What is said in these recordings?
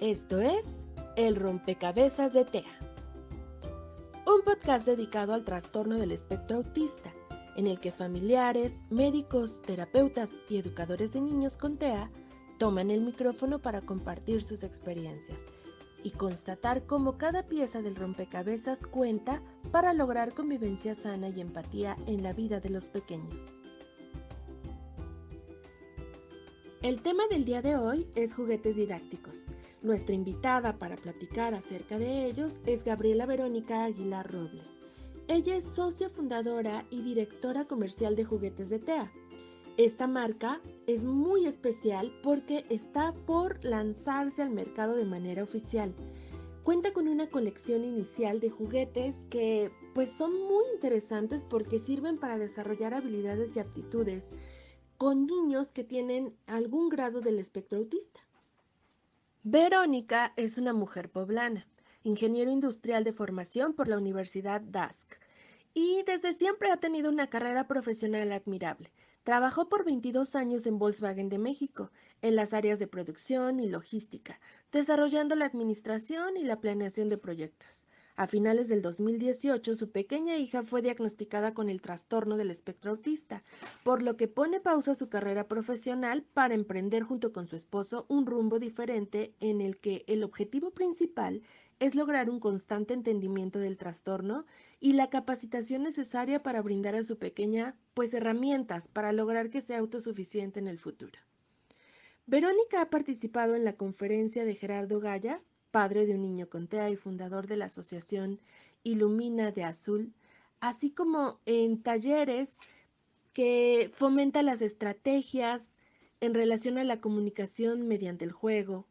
Esto es El Rompecabezas de TEA, un podcast dedicado al trastorno del espectro autista, en el que familiares, médicos, terapeutas y educadores de niños con TEA toman el micrófono para compartir sus experiencias y constatar cómo cada pieza del rompecabezas cuenta para lograr convivencia sana y empatía en la vida de los pequeños. El tema del día de hoy es juguetes didácticos. Nuestra invitada para platicar acerca de ellos es Gabriela Verónica Aguilar Robles. Ella es socia fundadora y directora comercial de juguetes de TEA. Esta marca es muy especial porque está por lanzarse al mercado de manera oficial. Cuenta con una colección inicial de juguetes que pues son muy interesantes porque sirven para desarrollar habilidades y aptitudes con niños que tienen algún grado del espectro autista. Verónica es una mujer poblana, ingeniero industrial de formación por la Universidad DASC y desde siempre ha tenido una carrera profesional admirable. Trabajó por 22 años en Volkswagen de México, en las áreas de producción y logística, desarrollando la administración y la planeación de proyectos. A finales del 2018, su pequeña hija fue diagnosticada con el trastorno del espectro autista, por lo que pone pausa su carrera profesional para emprender junto con su esposo un rumbo diferente en el que el objetivo principal es lograr un constante entendimiento del trastorno y la capacitación necesaria para brindar a su pequeña pues herramientas para lograr que sea autosuficiente en el futuro. Verónica ha participado en la conferencia de Gerardo Gaya padre de un niño con TEA y fundador de la asociación Ilumina de Azul, así como en talleres que fomentan las estrategias en relación a la comunicación mediante el juego,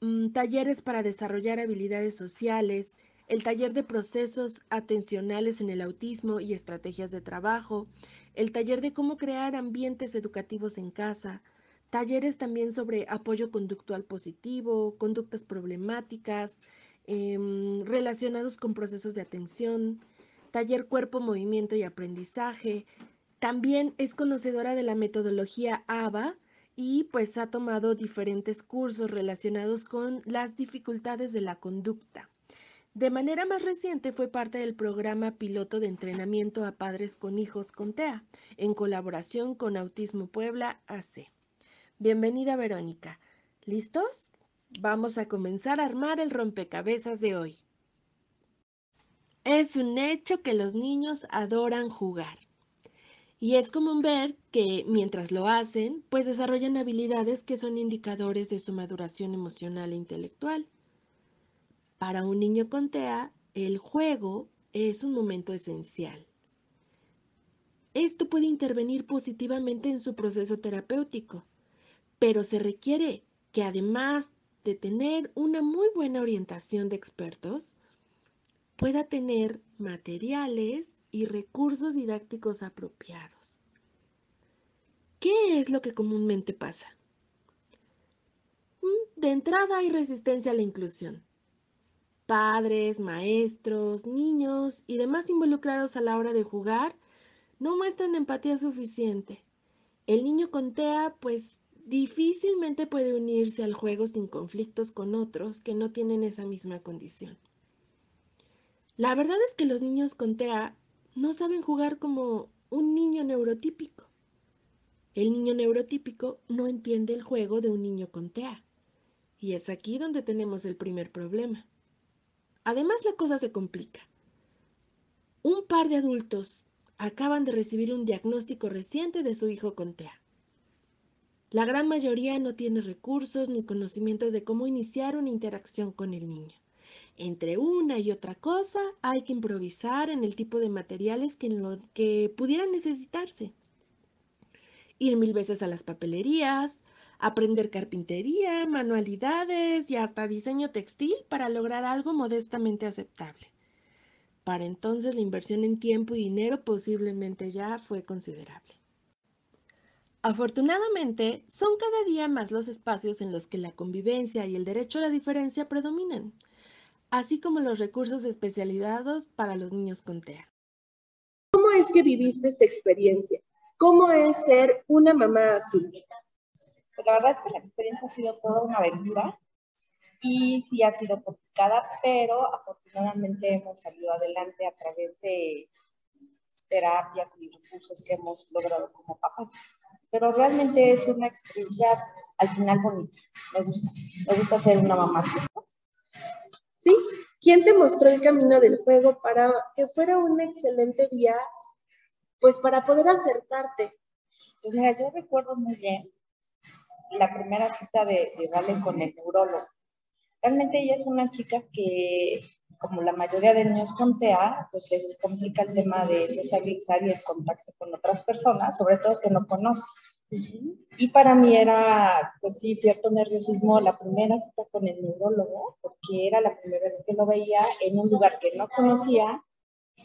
mm, talleres para desarrollar habilidades sociales, el taller de procesos atencionales en el autismo y estrategias de trabajo, el taller de cómo crear ambientes educativos en casa, talleres también sobre apoyo conductual positivo, conductas problemáticas, em, relacionados con procesos de atención, taller cuerpo, movimiento y aprendizaje. También es conocedora de la metodología ABA y pues ha tomado diferentes cursos relacionados con las dificultades de la conducta. De manera más reciente fue parte del programa piloto de entrenamiento a padres con hijos con TEA, en colaboración con Autismo Puebla AC. Bienvenida Verónica. ¿Listos? Vamos a comenzar a armar el rompecabezas de hoy. Es un hecho que los niños adoran jugar. Y es común ver que mientras lo hacen, pues desarrollan habilidades que son indicadores de su maduración emocional e intelectual. Para un niño con TEA, el juego es un momento esencial. Esto puede intervenir positivamente en su proceso terapéutico pero se requiere que además de tener una muy buena orientación de expertos, pueda tener materiales y recursos didácticos apropiados. ¿Qué es lo que comúnmente pasa? Mm, de entrada hay resistencia a la inclusión. Padres, maestros, niños y demás involucrados a la hora de jugar no muestran empatía suficiente. El niño con TEA pues difícilmente puede unirse al juego sin conflictos con otros que no tienen esa misma condición. La verdad es que los niños con TEA no saben jugar como un niño neurotípico. El niño neurotípico no entiende el juego de un niño con TEA. Y es aquí donde tenemos el primer problema. Además, la cosa se complica. Un par de adultos acaban de recibir un diagnóstico reciente de su hijo con TEA. La gran mayoría no tiene recursos ni conocimientos de cómo iniciar una interacción con el niño. Entre una y otra cosa hay que improvisar en el tipo de materiales que, que pudieran necesitarse. Ir mil veces a las papelerías, aprender carpintería, manualidades y hasta diseño textil para lograr algo modestamente aceptable. Para entonces la inversión en tiempo y dinero posiblemente ya fue considerable. Afortunadamente, son cada día más los espacios en los que la convivencia y el derecho a la diferencia predominan, así como los recursos especializados para los niños con TEA. ¿Cómo es que viviste esta experiencia? ¿Cómo es ser una mamá azul? Pues la verdad es que la experiencia ha sido toda una aventura. y sí ha sido complicada, pero afortunadamente hemos salido adelante a través de terapias y recursos que hemos logrado como papás. Pero realmente es una experiencia al final bonita. Me gusta. Me gusta ser una mamá. Sí. ¿Quién te mostró el camino del juego para que fuera una excelente vía, pues para poder acercarte? Pues mira, yo recuerdo muy bien la primera cita de, de Vale con el neurólogo. Realmente ella es una chica que, como la mayoría de niños con TEA, pues les complica el tema de socializar y el contacto con otras personas, sobre todo que no conoce. Y para mí era, pues sí, cierto nerviosismo la primera cita con el neurólogo, porque era la primera vez que lo veía en un lugar que no conocía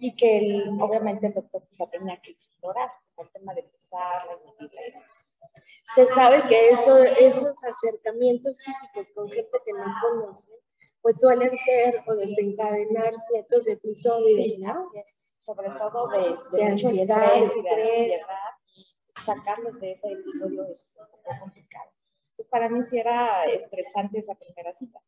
y que él, obviamente el doctor ya tenía que explorar, el tema de pesar, la y demás se sabe que eso, esos acercamientos físicos con gente que no conoce, pues suelen ser o desencadenar ciertos episodios, sí, ¿no? Sobre todo de, de, ansiedad, estrés, de ansiedad, sacarlos de ese episodio es un poco complicado. Entonces, para mí sí era estresante esa primera cita.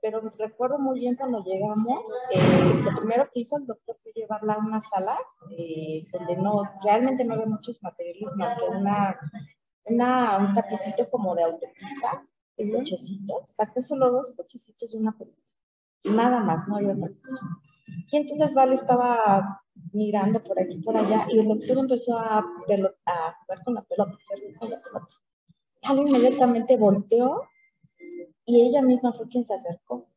Pero recuerdo muy bien cuando llegamos, eh, lo primero que hizo el doctor fue llevarla a una sala eh, donde no, realmente no había muchos materiales más que una una, un tapicito como de autopista, de cochecitos, saqué solo dos cochecitos y una pelota. Nada más, no había otra cosa. Y entonces Vale estaba mirando por aquí por allá y el doctor empezó a, a jugar con la pelota, a con la pelota. Vale inmediatamente volteó y ella misma fue quien se acercó.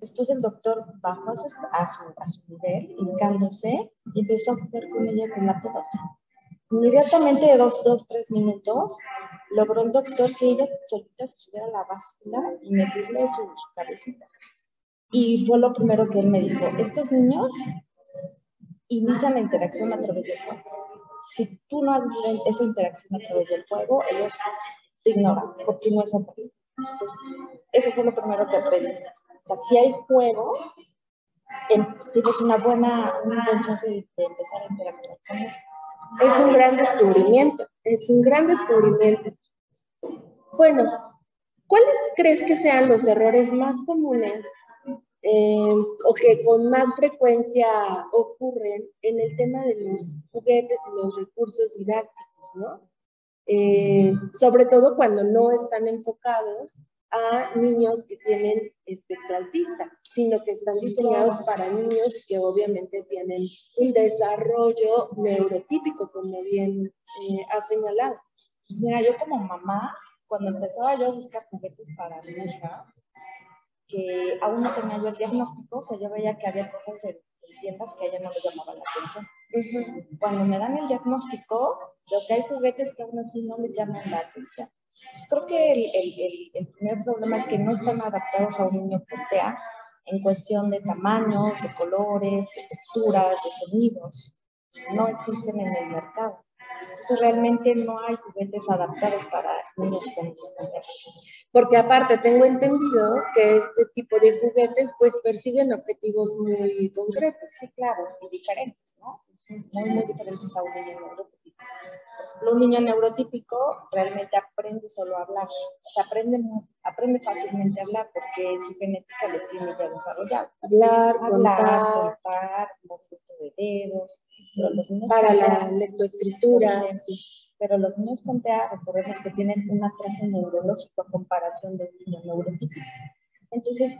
Después el doctor bajó a su, a su, a su nivel, hincándose, y empezó a jugar con ella con la pelota. Inmediatamente de dos, dos, tres minutos, logró el doctor que ella solita se subiera a la báscula y medirle su, su cabecita. Y fue lo primero que él me dijo, estos niños inician la interacción a través del juego. Si tú no haces esa interacción a través del juego, ellos te ignoran porque no es aburrido. Entonces, eso fue lo primero que aprendí. O sea, si hay juego, em, tienes una buena, una buena chance de, de empezar a interactuar con ellos es un gran descubrimiento, es un gran descubrimiento. Bueno, ¿cuáles crees que sean los errores más comunes eh, o que con más frecuencia ocurren en el tema de los juguetes y los recursos didácticos, ¿no? Eh, sobre todo cuando no están enfocados a niños que tienen espectro autista, sino que están diseñados para niños que obviamente tienen un desarrollo neurotípico, como bien eh, ha señalado. Pues mira, yo como mamá, cuando empezaba yo a buscar juguetes para mi hija, que aún no tenía yo el diagnóstico, o sea, yo veía que había cosas en, tiendas que a ella no le llamaban la atención. Cuando me dan el diagnóstico, veo que hay juguetes que aún así no le llaman la atención. Pues creo que el, el, el, primer problema es que no están adaptados a un niño con TEA en cuestión de tamaños, de colores, de texturas, de sonidos. No existen en el mercado. Entonces realmente no hay juguetes adaptados para niños con TEA. Porque aparte tengo entendido que este tipo de juguetes pues persiguen objetivos muy concretos. Sí, claro, y diferentes, ¿no? Muy, muy diferentes a un niño. Un niño neurotípico realmente aprende solo a hablar, o sea, aprende, aprende fácilmente a hablar porque su genética lo tiene ya desarrollado. Hablar, hablar contar, movimiento de dedos, pero los niños para la lectoescritura. Pero los niños con TEA, recordemos que tienen un atraso neurológico a comparación de un niño neurotípico. Entonces,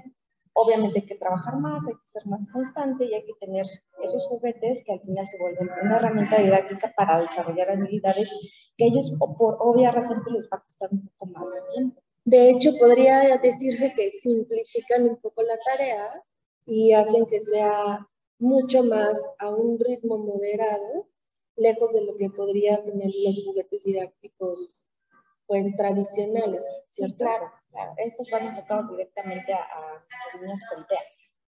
obviamente hay que trabajar más, hay que ser más constante y hay que tener esos juguetes que al final se vuelven una herramienta didáctica para desarrollar habilidades que ellos por obvia razón pues, les va a costar un poco más de tiempo. De hecho, podría decirse que simplifican un poco la tarea y hacen que sea mucho más a un ritmo moderado, lejos de lo que podrían tener los juguetes didácticos pues tradicionales, ¿cierto? claro estos van enfocados directamente a, nuestros niños con TEA.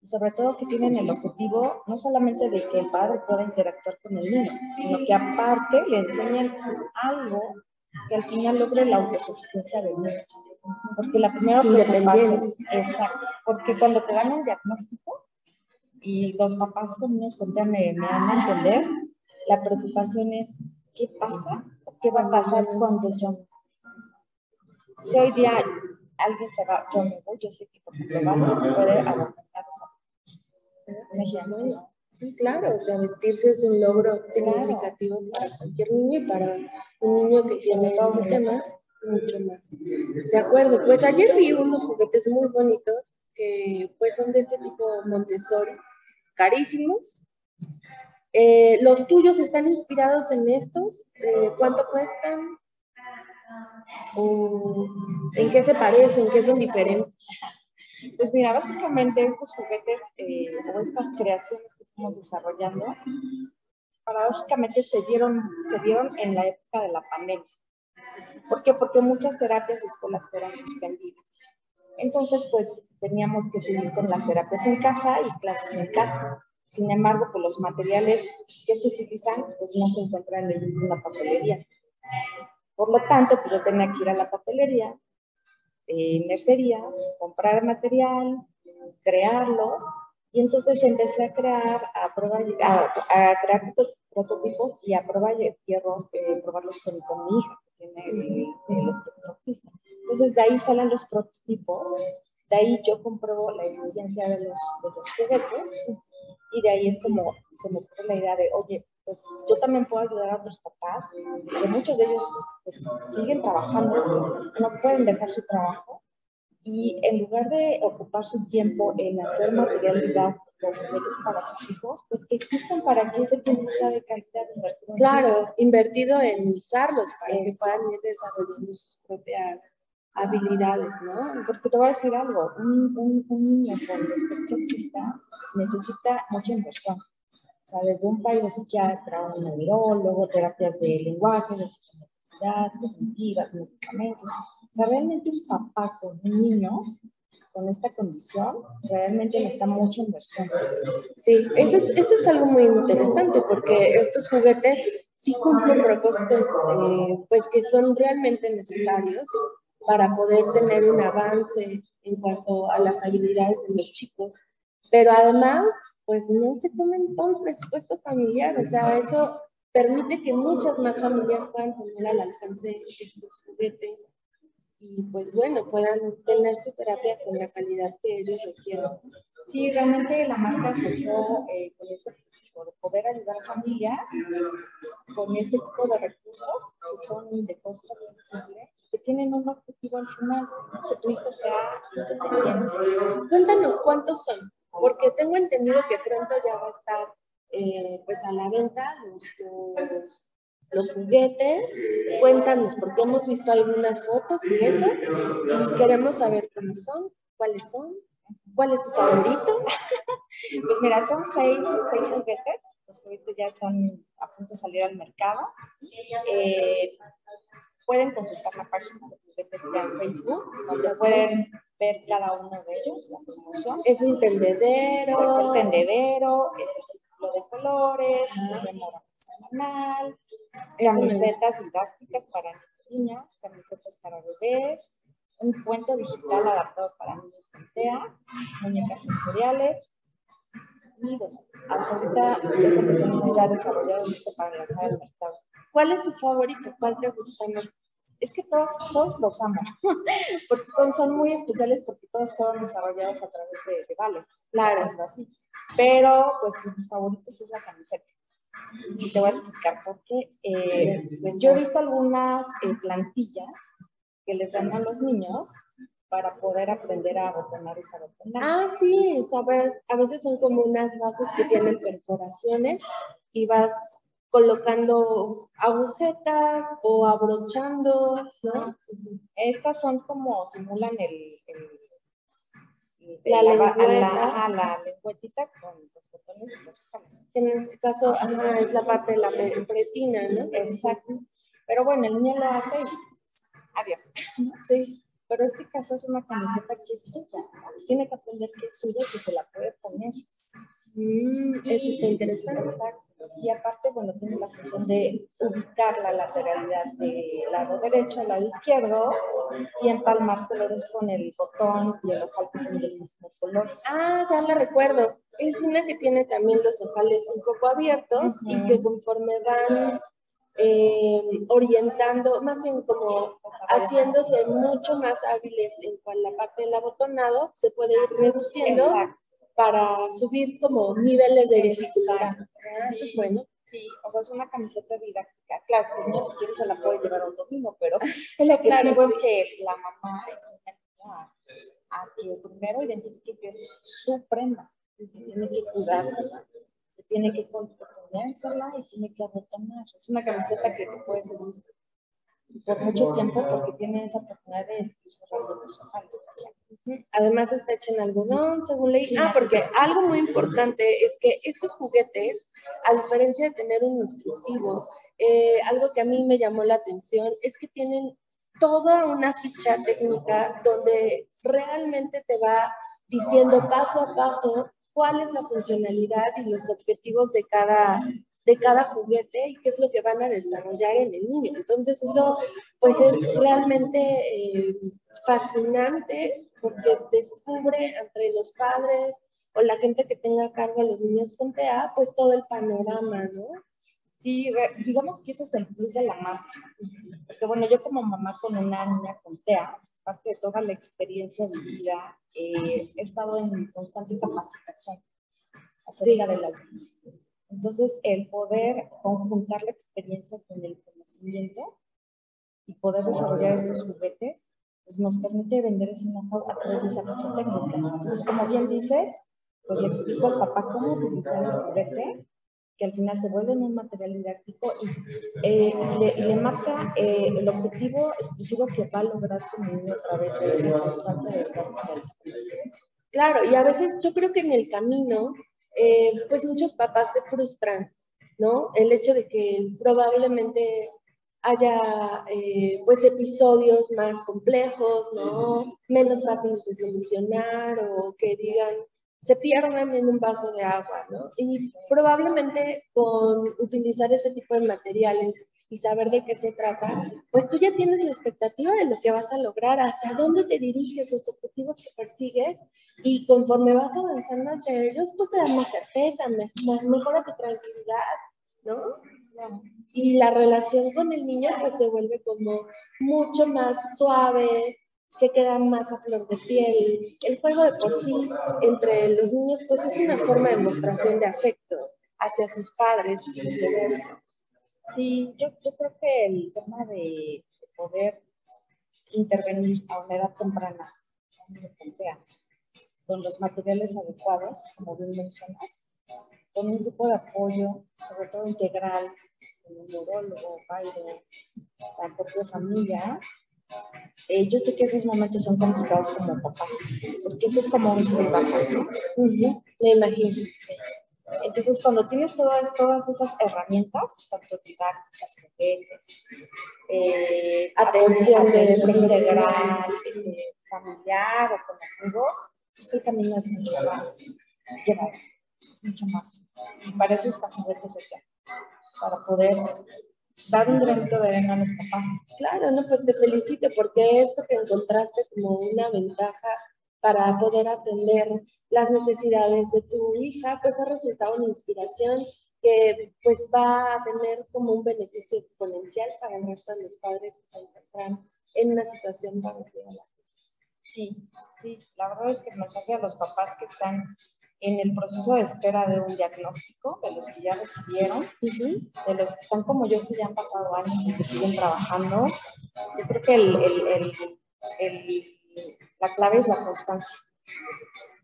Y sobre todo que tienen el objetivo no solamente de que el padre pueda interactuar con el niño, sino que aparte le enseñen algo que al final logre la autosuficiencia del niño. Porque la primera preocupación es exacto, porque cuando te dan un diagnóstico y los papás con niños con TEA me, me dan a entender, la preocupación es ¿qué pasa? ¿Qué va a pasar cuando yo Si hoy día alguien se va, yo me voy, yo sé que porque te vale se puede abandonar esa Eso bueno. Sí, claro, o sea, vestirse es un logro significativo para cualquier niño y para un niño que tiene este tema, mucho más. De acuerdo, pues ayer vi unos juguetes muy bonitos que pues son de este tipo Montessori, carísimos. Eh, ¿Los tuyos están inspirados en estos? Eh, ¿Cuánto cuestan? ¿O ¿En qué se parecen? ¿Qué son diferentes? Pues mira, básicamente estos juguetes eh, o estas creaciones que estamos desarrollando, paradójicamente se dieron, se dieron en la época de la pandemia. ¿Por qué? Porque muchas terapias y escuelas fueron suspendidas. Entonces, pues teníamos que seguir con las terapias en casa y clases en casa. Sin embargo, pues los materiales que se utilizan, pues no se encuentran en una papelería. Por lo tanto, pues yo tenía que ir a la papelería, eh, mercerías, comprar material, crearlos, y entonces empecé a crear, a probar, a, crear prototipos y a probar y error, eh, probarlos con, con, mi hija, que tiene el, el autista. Entonces de ahí salen los prototipos, de ahí yo compruebo la eficiencia de los, de los juguetes y de ahí es como se me ocurre la idea de, oye, pues yo también puedo ayudar a otros papás, que muchos de ellos pues, siguen trabajando, no pueden dejar su trabajo y en lugar de ocupar su tiempo en hacer material didáctico, para sus hijos, pues que existan para que ese tiempo sea de calidad invertido. Claro, invertido en usarlos para que puedan ir desarrollando sus propias habilidades, ¿no? Porque te voy a decir algo, un, un, un niño con espectro autista necesita mucha inversión. O sea, desde un psiquiatra, un neurólogo, terapias de lenguaje, de psicomotricidad, cognitivas, medicamentos. O sea, realmente un papá con un niño con esta condición realmente necesita mucha inversión. Sí, eso es, eso es algo muy interesante porque estos juguetes sí cumplen propósitos eh, pues que son realmente necesarios para poder tener un avance en cuanto a las habilidades de los chicos. Pero además, pues no se comen todo el presupuesto familiar, o sea, eso permite que muchas más familias puedan tener al alcance estos juguetes y pues bueno, puedan tener su terapia con la calidad que ellos requieren. Sí, realmente la marca surgió eh, con ese objetivo de poder ayudar a familias con este tipo de recursos que son de costo accesible que tienen un objetivo al final, que tu hijo sea independiente. Cuéntanos cuántos son, porque tengo entendido que pronto ya va a estar eh, pues a la venta los, los, juguetes. Cuéntanos, porque hemos visto algunas fotos y eso, y queremos saber cómo son, cuáles son. ¿Cuál es tu favorito? pues mira, son seis, seis juguetes, los ahorita ya están a punto de salir al mercado. Eh, pueden consultar la página de en Facebook, donde pueden ver cada uno de ellos, la promoción. Es un tendedero. Es el tendedero, es el círculo de colores, la memoria semanal, camisetas didácticas para niñas, camisetas para bebés, un cuento digital adaptado para niños con TEA, muñecas sensoriales. Y bueno, hasta ahorita es lo que tenemos ya desarrollado listo para lanzar al mercado. ¿Cuál es tu favorito? ¿Cuál te gusta más? Es que todos, todos los amo, porque son, son muy especiales porque todos fueron desarrollados a través de, de. Claro. Es así. Pero, pues, mi favorito es la camiseta. Y te voy a explicar por qué. Eh, yo he visto algunas eh, plantillas que les dan a los niños para poder aprender a abotonar y abotonar. Ah, sí, saber, a veces son como unas bases que tienen perforaciones y vas colocando agujetas o abrochando, ¿no? Estas son como simulan el, la, la, la, la, lengüetita con los botones y los ojales. En este caso, es la parte de la pretina, ¿no? Exacto. Pero bueno, el niño lo hace y adiós. Sí. Pero este caso es una camiseta que es suya. Tiene que aprender que es suya y que se la puede poner. Mm, eso está interesante. Exacto. Y aparte, bueno, tiene la función de ubicar la lateralidad del lado derecho al lado izquierdo y empalmar colores con el botón y el ojal que son del mismo color. Ah, ya la recuerdo. Es una que tiene también los ojales un poco abiertos y que conforme van eh, orientando, más bien como haciéndose mucho más hábiles en la parte del abotonado, se puede ir reduciendo para subir como niveles de dificultad. Eso es bueno. Sí, o sea, es una camiseta didáctica. Claro, que no si quieres se la puede llevar un domingo, pero el objetivo es que la mamá enseñe a, a que primero identifique que es su prenda, que tiene que cuidársela, que tiene que ponérsela y tiene que abotonar. Es una camiseta que te puede servir por mucho tiempo porque tiene esa oportunidad de estirarse los ojales. Además está hecha en algodón, según leí. ah, porque algo muy importante es que estos juguetes, a diferencia de tener un instructivo, eh, algo que a mí me llamó la atención es que tienen toda una ficha técnica donde realmente te va diciendo paso a paso cuál es la funcionalidad y los objetivos de cada, de cada juguete y qué es lo que van a desarrollar en el niño. Entonces eso pues es realmente eh, fascinante porque descubre entre los padres o la gente que tenga a cargo a los niños con TEA pues todo el panorama, ¿no? Sí, digamos que ese es el plus de la marca. Porque bueno, yo como mamá con una niña con TEA, parte de toda la experiencia vivida, eh, he estado en constante capacitación acerca de la Entonces, el poder conjuntar la experiencia con el conocimiento y poder desarrollar estos juguetes, pues nos permite vender ese know a través de esa ficha técnica. Entonces, como bien dices, pues le explico al papá cómo utilizar el juguete que al final se vuelve en un material didáctico y, eh, le, marca eh, el objetivo exclusivo que va a lograr su niño a través de esa constancia de estar Claro, y a veces yo creo que en el camino, eh, pues muchos papás se frustran, ¿no? El hecho de que probablemente haya pues episodios más complejos, ¿no? Menos fáciles de solucionar o que digan, se pierdan en un vaso de agua, ¿no? Y probablemente con utilizar ese tipo de materiales y saber de qué se trata, pues tú ya tienes la expectativa de lo que vas a lograr, hacia dónde te diriges, los objetivos que persigues, y conforme vas avanzando hacia ellos, pues te dan más certeza, mejora tu tranquilidad, ¿no? Y la relación con el niño pues se vuelve como mucho más suave, se quedan más a flor de piel. El juego de por sí entre los niños pues es una forma de demostración de afecto hacia sus padres y viceversa. Sí, yo, yo creo que el tema de, poder intervenir a una edad temprana con los materiales adecuados, como bien mencionas, con un grupo de apoyo, sobre todo integral, con un neurólogo, padre, la propia familia, eh, yo sé que esos momentos son complicados como papás, porque eso es como un sub ¿no? Me imagino. Entonces, cuando tienes todas, todas esas herramientas, tanto didácticas, juguetes, eh, atención, de integral, eh, familiar o con amigos, el camino es mucho más mucho más. Y para eso está juguetes de para poder dar un granito de arena a los papás. Claro, no, pues te felicito porque esto que encontraste como una ventaja para poder atender las necesidades de tu hija, pues ha resultado una inspiración que pues va a tener como un beneficio exponencial para el resto de los padres que se encuentran en una situación parecida a la tuya. Sí, sí, la verdad es que el mensaje a los papás que están en el proceso de espera de un diagnóstico, de los que ya recibieron, de los que están como yo, que ya han pasado años y que siguen trabajando. Yo creo que el, el, el, la clave es la constancia.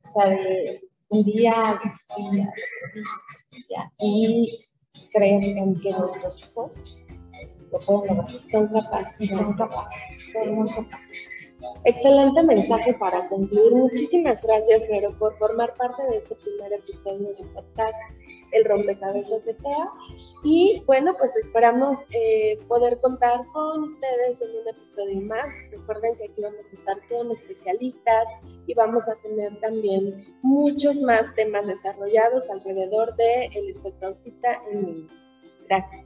O sea, de un día, día, día, y creer en que nuestros hijos lo pueden lograr. Son capaces. Y son capaces, son muy capaces. Excelente mensaje para concluir. Muchísimas gracias, Vero, por formar parte de este primer episodio del podcast El Rompecabezas de TEA. Y bueno, pues esperamos eh, poder contar con ustedes en un episodio más. Recuerden que aquí vamos a estar con especialistas y vamos a tener también muchos más temas desarrollados alrededor del el espectro autista en niños. Gracias.